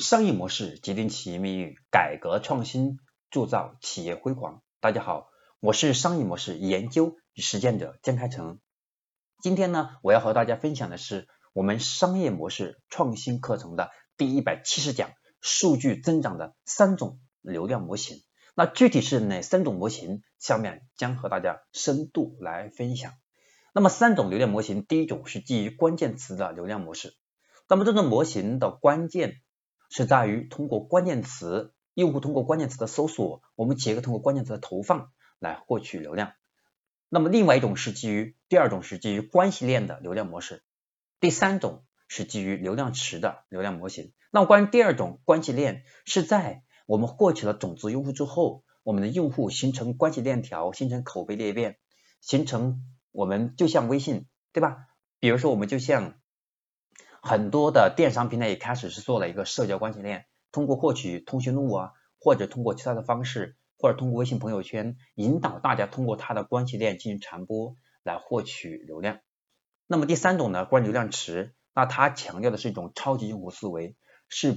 商业模式决定企业命运，改革创新铸造企业辉煌。大家好，我是商业模式研究与实践者江开成。今天呢，我要和大家分享的是我们商业模式创新课程的第一百七十讲：数据增长的三种流量模型。那具体是哪三种模型？下面将和大家深度来分享。那么三种流量模型，第一种是基于关键词的流量模式。那么这种模型的关键。是在于通过关键词，用户通过关键词的搜索，我们企业通过关键词的投放来获取流量。那么另外一种是基于第二种是基于关系链的流量模式，第三种是基于流量池的流量模型。那么关于第二种关系链，是在我们获取了种子用户之后，我们的用户形成关系链条，形成口碑裂变，形成我们就像微信，对吧？比如说我们就像。很多的电商平台也开始是做了一个社交关系链，通过获取通讯录啊，或者通过其他的方式，或者通过微信朋友圈，引导大家通过它的关系链进行传播来获取流量。那么第三种呢，关于流量池，那它强调的是一种超级用户思维，是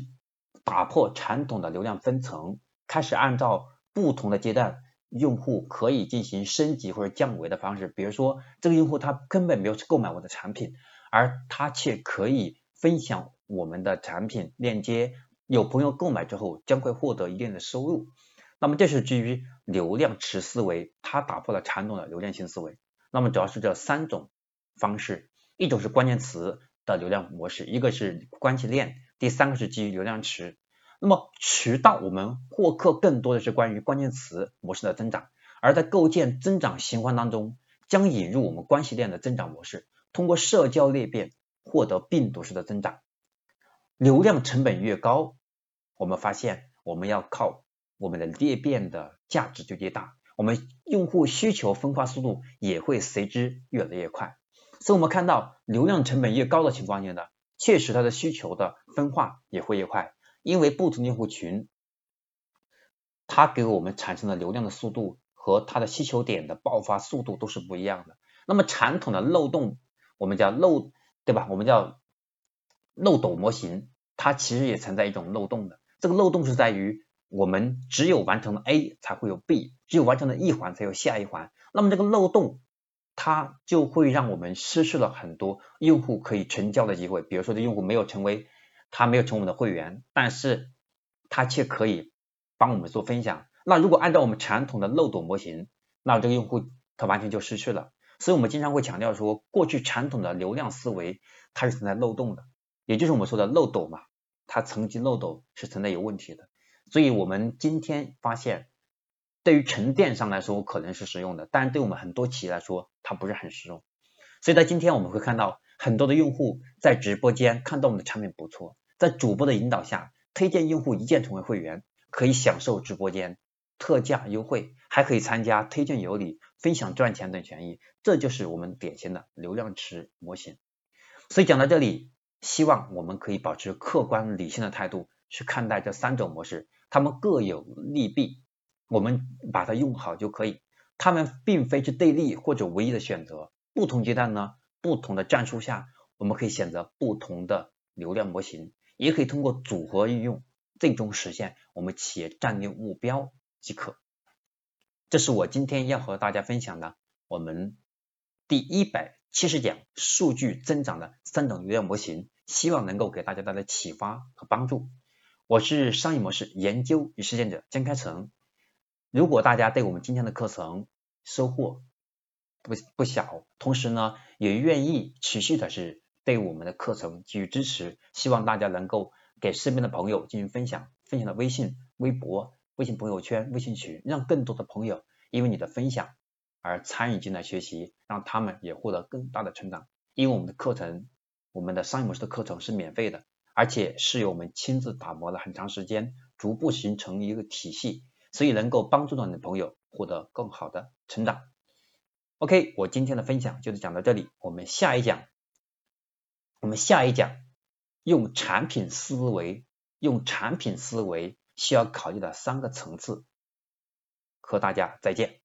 打破传统的流量分层，开始按照不同的阶段，用户可以进行升级或者降维的方式。比如说，这个用户他根本没有去购买我的产品。而他却可以分享我们的产品链接，有朋友购买之后将会获得一定的收入。那么这是基于流量池思维，它打破了传统的流量型思维。那么主要是这三种方式，一种是关键词的流量模式，一个是关系链，第三个是基于流量池。那么渠道我们获客更多的是关于关键词模式的增长，而在构建增长循环当中，将引入我们关系链的增长模式。通过社交裂变获得病毒式的增长，流量成本越高，我们发现我们要靠我们的裂变的价值就越大，我们用户需求分化速度也会随之越来越快。所以，我们看到流量成本越高的情况下呢，确实它的需求的分化也会越快，因为不同用户群，它给我们产生的流量的速度和它的需求点的爆发速度都是不一样的。那么传统的漏洞。我们叫漏，对吧？我们叫漏斗模型，它其实也存在一种漏洞的。这个漏洞是在于，我们只有完成了 A 才会有 B，只有完成了一环才有下一环。那么这个漏洞，它就会让我们失去了很多用户可以成交的机会。比如说，这用户没有成为，他没有成为我们的会员，但是他却可以帮我们做分享。那如果按照我们传统的漏斗模型，那这个用户他完全就失去了。所以我们经常会强调说，过去传统的流量思维它是存在漏洞的，也就是我们说的漏斗嘛，它层级漏斗是存在有问题的。所以我们今天发现，对于纯电商来说可能是实用的，但是对我们很多企业来说它不是很实用。所以在今天我们会看到很多的用户在直播间看到我们的产品不错，在主播的引导下推荐用户一键成为会员，可以享受直播间特价优惠，还可以参加推荐有礼。分享赚钱等权益，这就是我们典型的流量池模型。所以讲到这里，希望我们可以保持客观理性的态度去看待这三种模式，它们各有利弊，我们把它用好就可以。它们并非是对立或者唯一的选择，不同阶段呢，不同的战术下，我们可以选择不同的流量模型，也可以通过组合运用，最终实现我们企业战略目标即可。这是我今天要和大家分享的我们第一百七十讲数据增长的三种流量模型，希望能够给大家带来启发和帮助。我是商业模式研究与实践者江开成。如果大家对我们今天的课程收获不不小，同时呢也愿意持续的是对我们的课程给予支持，希望大家能够给身边的朋友进行分享，分享到微信、微博。微信朋友圈、微信群，让更多的朋友因为你的分享而参与进来学习，让他们也获得更大的成长。因为我们的课程，我们的商业模式的课程是免费的，而且是由我们亲自打磨了很长时间，逐步形成一个体系，所以能够帮助到你的朋友获得更好的成长。OK，我今天的分享就是讲到这里，我们下一讲，我们下一讲用产品思维，用产品思维。需要考虑的三个层次，和大家再见。